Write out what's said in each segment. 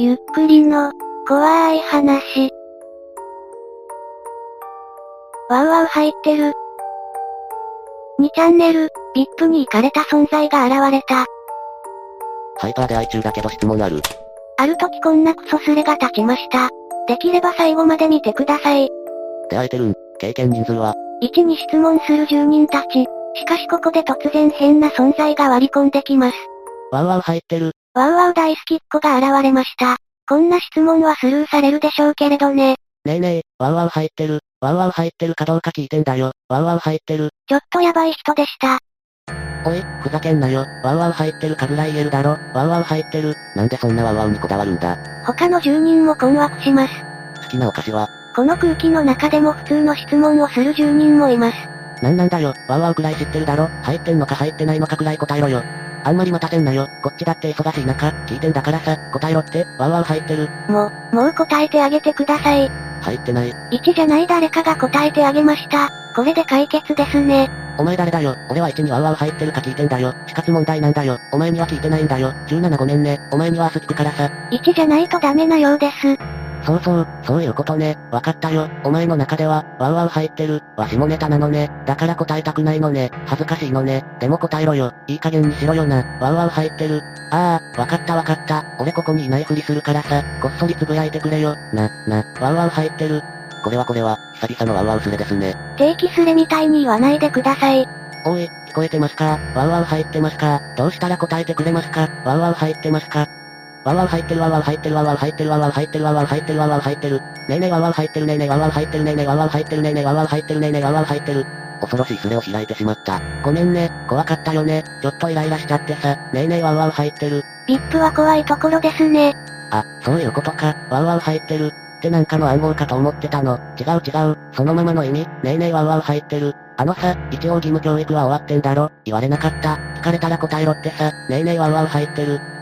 ゆっくりの、怖い話。ワウワウ入ってる。2チャンネル、VIP に行かれた存在が現れた。ハイパーで愛中だけど質問ある。ある時こんなクソスレが立ちました。できれば最後まで見てください。出会えてるん？経験人数は、1に質問する住人たち。しかしここで突然変な存在が割り込んできます。ワウワウ入ってる。ワウワウ大好きっ子が現れました。こんな質問はスルーされるでしょうけれどね。ねえねえ、ワウワウ入ってる。ワウワウ入ってるかどうか聞いてんだよ。ワウワウ入ってる。ちょっとやばい人でした。おい、ふざけんなよ。ワウワウ入ってるかぐらい言えるだろ。ワウワウ入ってる。なんでそんなワウワウにこだわるんだ。他の住人も困惑します。好きなお菓子は、この空気の中でも普通の質問をする住人もいます。なんなんだよ。ワウワウくらい知ってるだろ。入ってんのか入ってないのかくらい答えろよ。あんまり待たせんなよ。こっちだって忙しい中、聞いてんだからさ、答えろって、ワウワウ入ってる。もう、もう答えてあげてください。入ってない。1じゃない誰かが答えてあげました。これで解決ですね。お前誰だよ。俺は1にワウワウ入ってるか聞いてんだよ。死活問題なんだよ。お前には聞いてないんだよ。17ごめんね。お前には明日聞くからさ。1じゃないとダメなようです。そうそう、そういうことね。わかったよ。お前の中では、ワウワウ入ってる。わ下ネタなのね。だから答えたくないのね。恥ずかしいのね。でも答えろよ。いい加減にしろよな。ワウワウ入ってる。ああ、わかったわかった。俺ここにいないふりするからさ。こっそりつぶやいてくれよ。な、な、ワウワウ入ってる。これはこれは、久々のワウワウスレですね。定期スレみたいに言わないでください。おい、聞こえてますか？ワウワウ入ってますか？どうしたら答えてくれますか？ワウワウ入ってますか？ワウワウ入ってるワウワウ入ってるワウワウ入ってるワウワウ入ってるワウワウ入ってるワウワウ入ってる。ねえねえワウワ入ってるねえねえワウワ入ってるねえねえワウワ入ってるねえねえワウワ入ってるねえねえワウワウ入ってる。恐ろしいスレを開いてしまった。ごめんね、怖かったよね。ちょっとイライラしちゃってさ。ねえねえワウワ入ってる。VIP は怖いところですね。あ、そういうことか。ワウワウ入ってる。ってなんかの暗号かと思ってたの。違う違う。そのままの意味。ねえねえワウワウ入ってる。あのさ、一応義務教育は終わってんだろ。言われなかった。聞かれたら答えろってさ。ねえねえワウワウ入ってる。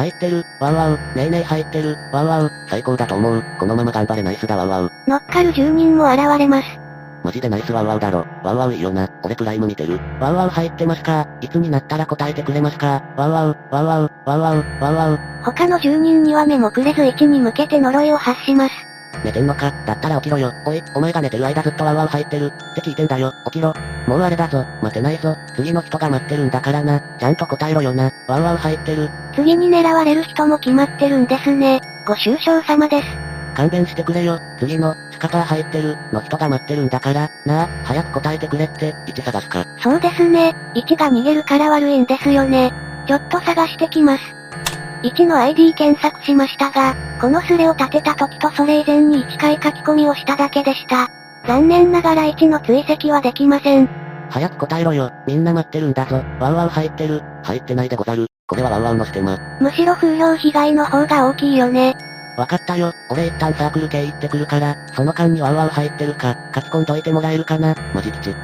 入ってる、ワウワウ、ねえねえ入ってる、ワウワウ、最高だと思う。このまま頑張れナイスだワウワウ。乗っかる住人も現れます。マジでナイスワウワウだろ。ワウワウいいよな。俺プライム見てる。ワウワウ入ってますか？いつになったら答えてくれますか？ワウワウ、ワウワウ、ワウワウ、ワウワウ。他の住人には目もくれず1に向けて呪いを発します。寝てんのか？だったら起きろよ。おい、お前が寝てる間ずっとワウワウ入ってる。って聞いてんだよ。起きろ。もうあれだぞ。待てないぞ。次の人が待ってるんだからな。ちゃんと答えろよな。ワウワウ入ってる。次に狙われる人も決まってるんですね。ご愁傷様です。勘弁してくれよ。次の、スカパー入ってる、の人が待ってるんだから、なあ、早く答えてくれって、1探すか。そうですね。1が逃げるから悪いんですよね。ちょっと探してきます。1の ID 検索しましたが、このスレを立てた時とそれ以前に1回書き込みをしただけでした。残念ながら1の追跡はできません。早く答えろよ。みんな待ってるんだぞ。ワウワウ入ってる。入ってないでござる。これはワウワウのステマ。むしろ風評被害の方が大きいよね。わかったよ。俺一旦サークル系行ってくるから、その間にワウワウ入ってるか、書き込んどいてもらえるかな。マジ吉。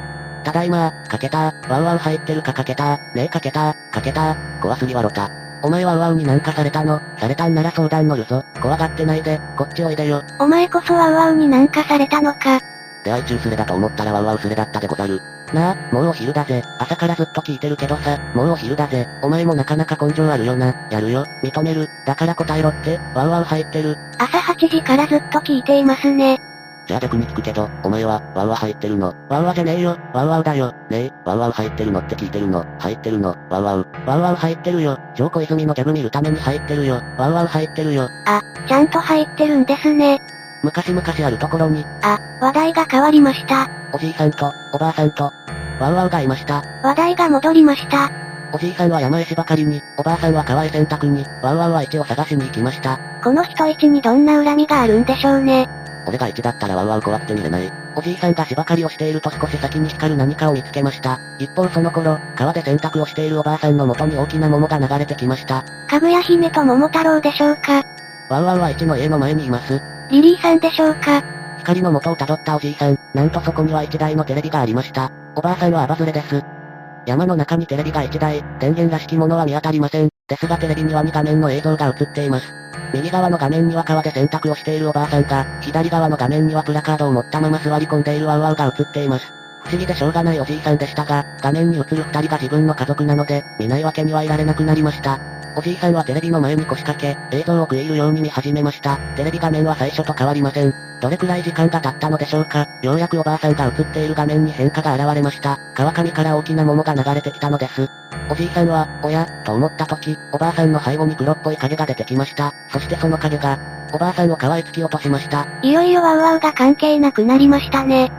ただいま、かけたワウワウ入ってるかかけたねえかけたかけた怖すぎわろた。お前ワウワウになんかされたの？されたんなら相談乗るぞ。怖がってないで、こっちおいでよ。お前こそワウワウになんかされたのか。出会い中スレだと思ったらワウワウスレだったでござる。なあ、もうお昼だぜ。朝からずっと聞いてるけどさ、もうお昼だぜ。お前もなかなか根性あるよな。やるよ。認める。だから答えろって、ワウワウ入ってる。朝8時からずっと聞いていますね。じゃあ逆に聞くけど、お前は、ワウワウ入ってるの。ワウワウじゃねえよ。ワウワウだよ。ねえ、ワウワウ入ってるのって聞いてるの。入ってるの。ワウワウ。ワウワウ入ってるよ。超小泉のギャグ見るために入ってるよ。ワウワウ入ってるよ。あ、ちゃんと入ってるんですね。昔々あるところに、あ、話題が変わりました。おじいさんと、おばあさんと、ワウワウがいました。話題が戻りました。おじいさんは山へしばかりに、おばあさんは川へ洗濯に、ワウワウは市を探しに行きました。この人一にどんな恨みがあるんでしょうね。俺が1だったらワウワウ怖くて見れない。おじいさんが芝刈りをしていると少し先に光る何かを見つけました。一方その頃、川で洗濯をしているおばあさんの元に大きな桃が流れてきました。かぐや姫と桃太郎でしょうか。ワウワウは1の家の前にいます。リリーさんでしょうか？光の元をたどったおじいさん、なんとそこには一台のテレビがありました。おばあさんはアバズレです。山の中にテレビが1台、電源らしきものは見当たりません。ですがテレビには2画面の映像が映っています。右側の画面には川で洗濯をしているおばあさんが、左側の画面にはプラカードを持ったまま座り込んでいるワウワウが映っています。不思議でしょうがないおじいさんでしたが、画面に映る二人が自分の家族なので、見ないわけにはいられなくなりました。おじいさんはテレビの前に腰掛け、映像を食い入るように見始めました。テレビ画面は最初と変わりません。どれくらい時間が経ったのでしょうかようやくおばあさんが映っている画面に変化が現れました。川上から大きな桃が流れてきたのです。おじいさんは、おや、と思った時、おばあさんの背後に黒っぽい影が出てきました。そしてその影が、おばあさんを川へ突き落としました。いよいよワウワウが関係なくなりましたね。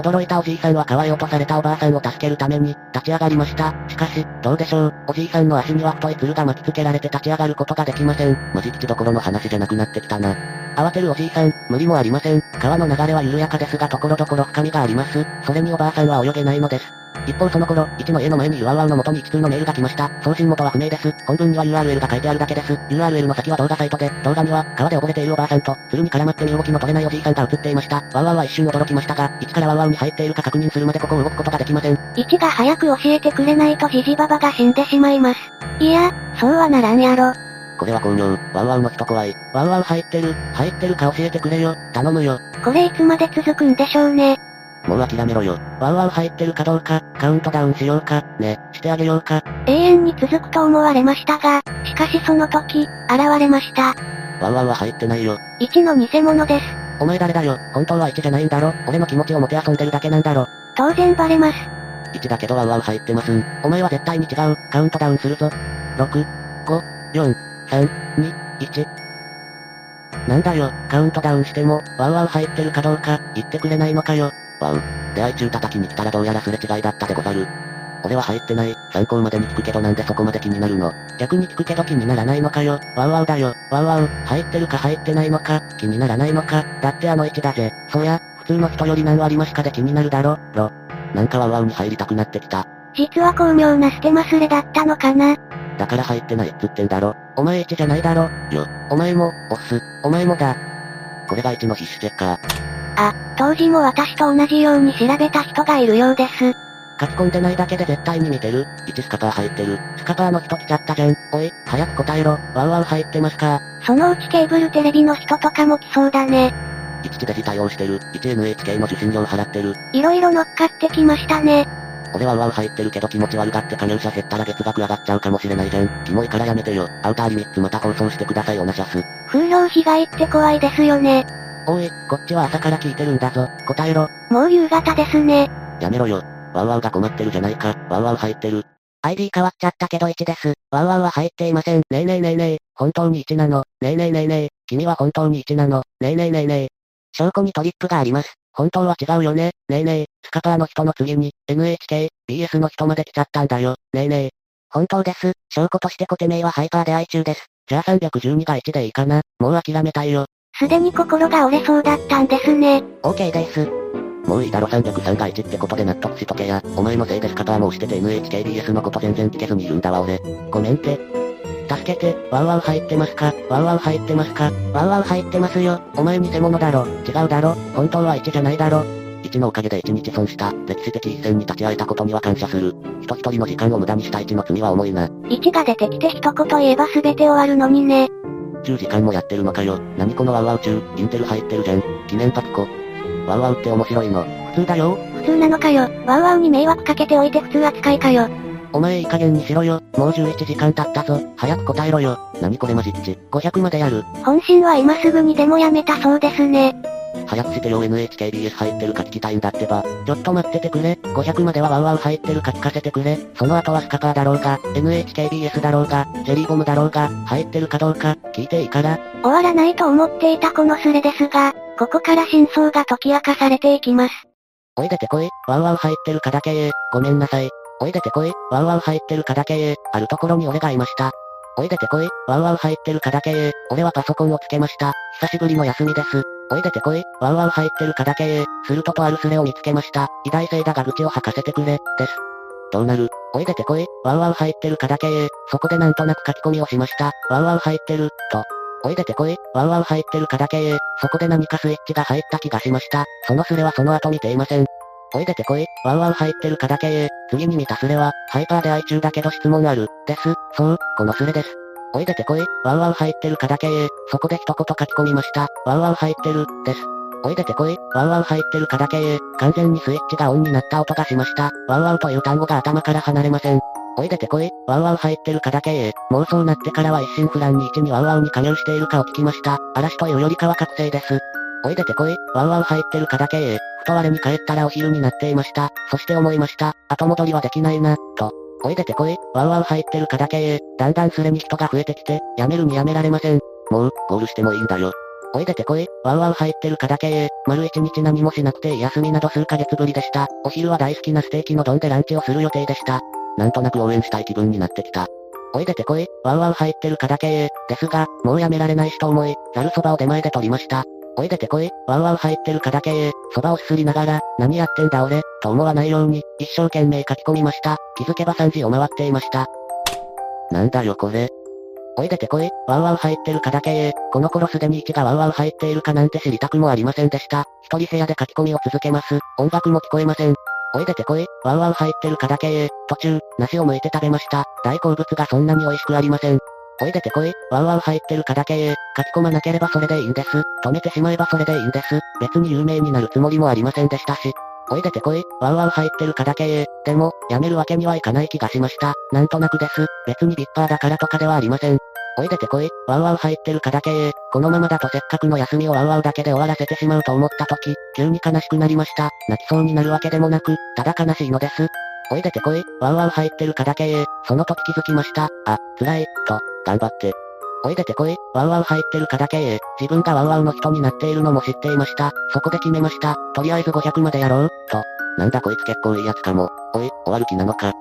驚いたおじいさんは川へ落とされたおばあさんを助けるために、立ち上がりました。しかし、どうでしょう、おじいさんの足には太い鶴が巻きつけられて立ち上がることができません。マジ吉どころの話じゃなくなってきたな。慌てるおじいさん、無理もありません。川の流れは緩やかですがところどころ深みがあります。それにおばあさんは泳げないのです。一方その頃、一の家の前にいるワウワウの元に一通のメールが来ました。送信元は不明です。本文には URL が書いてあるだけです。URL の先は動画サイトで、動画には、川で溺れているおばあさんと、鶴に絡まって身動きの取れないおじいさんが映っていました。ワウワウは一瞬驚きましたが、一からワウワウに入っているか確認するまでここを動くことができません。一が早く教えてくれないとジジババが死んでしまいます。いや、そうはならんやろ。これは巧妙。ワウワウの人怖い。ワウワウ入ってる。入ってるか教えてくれよ。頼むよ。これいつまで続くんでしょうね。もう諦めろよ。ワウワウ入ってるかどうか、カウントダウンしようか、ね、してあげようか。永遠に続くと思われましたが、しかしその時、現れました。ワウワウは入ってないよ。1の偽物です。お前誰だよ。本当は1じゃないんだろ。俺の気持ちをもて遊んでるだけなんだろ。当然バレます。1だけどワウワウ入ってますん。お前は絶対に違う。カウントダウンするぞ。6、5、4、3、2、1。なんだよ、カウントダウンしても、ワウワウ入ってるかどうか、言ってくれないのかよ。ワウ。出会い中叩きに来たらどうやらすれ違いだったでござる。俺は入ってない。参考までに聞くけどなんでそこまで気になるの逆に聞くけど気にならないのかよ。ワウワウだよ。ワウワウ。入ってるか入ってないのか、気にならないのか。だってあの位置だぜ。そうや、普通の人より何割増しかで気になるだろ。ろ。なんかワウワウに入りたくなってきた。実は巧妙な捨て忘れだったのかな。だから入ってないっつってんだろ。お前1じゃないだろ。よ。お前も、オス。お前もだ。これが1の必死チェッカー。あ、当時も私と同じように調べた人がいるようです。書き込んでないだけで絶対に見てる。1スカパー入ってる。スカパーの人来ちゃったじゃん。おい、早く答えろ。ワウワウ入ってますか？そのうちケーブルテレビの人とかも来そうだね。1地デジ対応してる。1NHK の受信料払ってる。いろいろ乗っかってきましたね。俺はワウワウ入ってるけど気持ち悪がって加入者減ったら月額上がっちゃうかもしれないじゃん。キモいからやめてよ。アウターリミッツまた放送してくださいオナシャス。風評被害って怖いですよね。おい、こっちは朝から聞いてるんだぞ。答えろ。もう夕方ですね。やめろよ。ワウワウが困ってるじゃないか。ワウワウ入ってる。ID 変わっちゃったけど1です。ワウワウは入っていません。ねえねえねえねえ。本当に1なの。ねえねえねえねえ。君は本当に1なの。ねえねえねえねえ。証拠にトリップがあります。本当は違うよね。ねえねえ。スカパーの人の次に、NHK、BS の人まで来ちゃったんだよ。ねえねえ。本当です。証拠としてコテメイはハイパー出会い中です。じゃあ312が1でいいかな。もう諦めたいよ。すでに心が折れそうだったんですね。OK です。もういいだろ303が1ってことで納得しとけや。お前のせいでスカパーも押してて NHKBS のこと全然聞けずにいるんだわ俺。ごめんて。助けて、ワウワウ入ってますか？ワウワウ入ってますか？ワウワウ入ってますよ。お前偽物だろ。違うだろ。本当は1じゃないだろ。1のおかげで1日損した。歴史的一戦に立ち会えたことには感謝する。人一人の時間を無駄にした1の罪は重いな。1が出てきて一言言えば全て終わるのにね。10時間もやってるのかよ。何このワウワウ中、インテル入ってるじゃん。記念パピコ。ワウワウって面白いの。普通だよ。普通なのかよ。ワウワウに迷惑かけておいて普通扱いかよ。お前いい加減にしろよ。もう11時間経ったぞ。早く答えろよ。何これマジッチ。500までやる。本心は今すぐにでもやめたそうですね。早くしてよ NHKBS 入ってるか聞きたいんだってば。ちょっと待っててくれ。500まではワウワウ入ってるか聞かせてくれ。その後はスカパーだろうが、NHKBS だろうが、ジェリーボムだろうが、入ってるかどうか、聞いていいから。終わらないと思っていたこのスレですが、ここから真相が解き明かされていきます。おい出てこい。ワウワウ入ってるかだけえごめんなさい。おい出てこい。ワウワウ入ってるかだけえあるところに俺がいました。おい出てこい。ワウワウ入ってるかだけえ俺はパソコンをつけました。久しぶりの休みです。おい出てこい。ワウワウ入ってるかだけえするととあるスレを見つけました。偉大性だが口を吐かせてくれ。です。どうなる？おい出てこい。ワウワウ入ってるかだけえそこでなんとなく書き込みをしました。ワウワウ入ってる、と。おい出てこい、ワウワウ入ってるかだけへ、そこで何かスイッチが入った気がしました。そのスレはその後見ていません。おい出てこい、ワウワウ入ってるかだけへ、次に見たスレは、ハイパーで愛中だけど質問ある、です、そう、このスレです。おい出てこい、ワウワウ入ってるかだけへ、そこで一言書き込みました。ワウワウ入ってる、です。おい出てこい、ワウワウ入ってるかだけへ、完全にスイッチがオンになった音がしました。ワウワウという単語が頭から離れません。おい出てこい、ワウワウ入ってるかだけへ、もうそうなってからは一心不乱に1にワウワウに加入しているかを聞きました。嵐というよりかは覚醒です。おい出てこい、ワウワウ入ってるかだけへ、ふと我に帰ったらお昼になっていました。そして思いました。後戻りはできないな、と。おい出てこい、ワウワウ入ってるかだけへ、だんだんすれに人が増えてきて、やめるにやめられません。もう、ゴールしてもいいんだよ。おい出てこい、ワウワウ入ってるかだけへ、丸一日何もしなくて休みなど数ヶ月ぶりでした。お昼は大好きなステーキの丼でランチをする予定でした。なんとなく応援したい気分になってきた。おい出てこい、ワウワウ入ってるかだけへ、ですが、もうやめられないしと思い、ざるそばを出前で取りました。おい出てこい、ワウワウ入ってるかだけへ、そばをすすりながら、何やってんだ俺、と思わないように、一生懸命書き込みました。気づけば3時を回っていました。なんだよこれ。おい出てこい、ワウワウ入ってるかだけへ、この頃すでに1がワウワウ入っているかなんて知りたくもありませんでした。一人部屋で書き込みを続けます。音楽も聞こえません。おい出てこい、ワウワウ入ってるかだけへ、途中、梨を剥いて食べました。大好物がそんなに美味しくありません。おい出てこい、ワウワウ入ってるかだけへ、書き込まなければそれでいいんです。止めてしまえばそれでいいんです。別に有名になるつもりもありませんでしたし。おい出てこい、ワウワウ入ってるかだけへ、でも、やめるわけにはいかない気がしました。なんとなくです。別にビッパーだからとかではありません。おい出てこい、ワウワウ入ってるかだけへ、このままだとせっかくの休みをワウワウだけで終わらせてしまうと思った時、急に悲しくなりました。泣きそうになるわけでもなく、ただ悲しいのです。おい出てこい、ワウワウ入ってるかだけへ、その時気づきました。あ、辛い、と、頑張って。おい出てこい、ワウワウ入ってるかだけへ、自分がワウワウの人になっているのも知っていました。そこで決めました。とりあえず500までやろう、と。なんだこいつ結構いいやつかも。おい、終わる気なのか。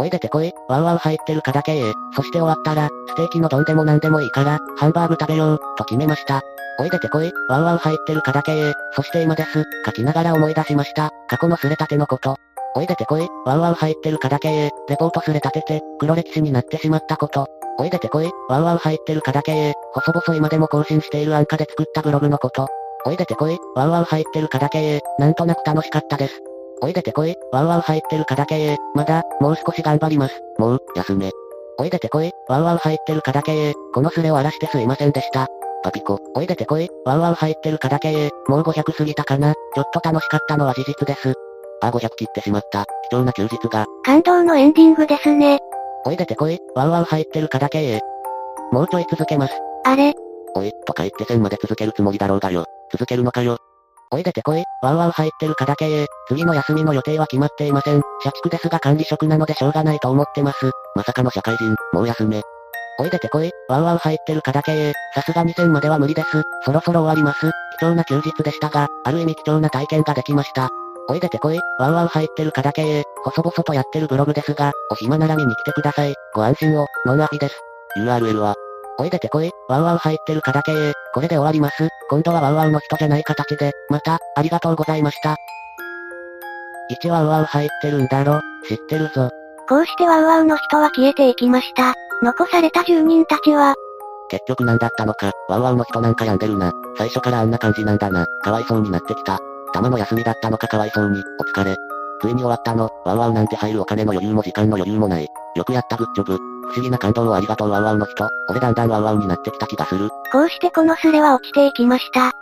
おい出てこい、ワウワウ入ってるかだけへ、そして終わったら、ステーキの丼でも何でもいいから、ハンバーグ食べよう、と決めました。おい出てこい、ワウワウ入ってるかだけへ、そして今です、書きながら思い出しました。過去のすれたてのこと。おい出てこい、ワウワウ入ってるかだけへ、レポートすれ立てて、黒歴史になってしまったこと。おい出てこい、ワウワウ入ってるかだけへ、細々今でも更新している安価で作ったブログのこと。おい出てこい、ワウワウ入ってるかだけへ、なんとなく楽しかったです。おい出てこい、ワウワウ入ってるかだけへ、まだ、もう少し頑張ります。もう、休め。おい出てこい、ワウワウ入ってるかだけへ、このスレを荒らしてすいませんでした。パピコ。おい出てこい、ワウワウ入ってるかだけへ、もう500過ぎたかな。ちょっと楽しかったのは事実です。あ、500切ってしまった。貴重な休日が。感動のエンディングですね。おい出てこい、ワウワウ入ってるかだけへ。もうちょい続けます。あれ？おい、とか言って1000まで続けるつもりだろうがよ。続けるのかよ。おい出てこい、ワウワウ入ってるかだけへ。次の休みの予定は決まっていません。社畜ですが管理職なのでしょうがないと思ってます。まさかの社会人、もう休め。おい出てこい、ワウワウ入ってるかだけへ。さすが2000までは無理です。そろそろ終わります。貴重な休日でしたが、ある意味貴重な体験ができました。おい出てこい、ワウワウ入ってるかだけへ。細々とやってるブログですが、お暇なら見に来てください。ご安心を、ノンアフィです。URL は、おい出てこい、ワウワウ入ってるかだけへ。これで終わります。今度はワウワウの人じゃない形で、また、ありがとうございました。1ワウワウ入ってるんだろ、知ってるぞ。こうしてワウワウの人は消えていきました。残された住人たちは、結局何だったのか、ワウワウの人なんか病んでるな。最初からあんな感じなんだな。かわいそうになってきた。たまの休みだったのかかわいそうに、お疲れ。ついに終わったの、ワウワウなんて入るお金の余裕も時間の余裕もない。よくやったグッジョブ。不思議な感動をありがとうワウワウの人。俺だんだんワウワウになってきた気がする。こうしてこのスレは落ちていきました。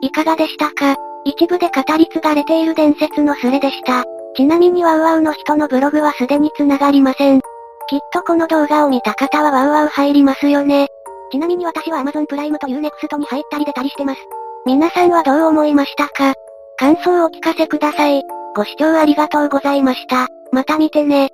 いかがでしたか？一部で語り継がれている伝説のスレでした。ちなみにワウワウの人のブログはすでに繋がりません。きっとこの動画を見た方はワウワウ入りますよね。ちなみに私は Amazon プライムというネクストに入ったり出たりしてます。皆さんはどう思いましたか？感想をお聞かせください。ご視聴ありがとうございました。また見てね。